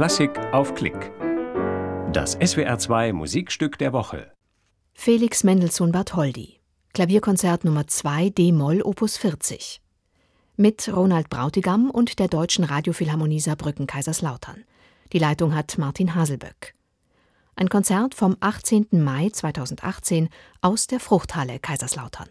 Klassik auf Klick. Das SWR2 Musikstück der Woche. Felix Mendelssohn Bartholdy. Klavierkonzert Nummer 2 D-Moll Opus 40. Mit Ronald Brautigam und der Deutschen Radiophilharmonie Saarbrücken Kaiserslautern. Die Leitung hat Martin Haselböck. Ein Konzert vom 18. Mai 2018 aus der Fruchthalle Kaiserslautern.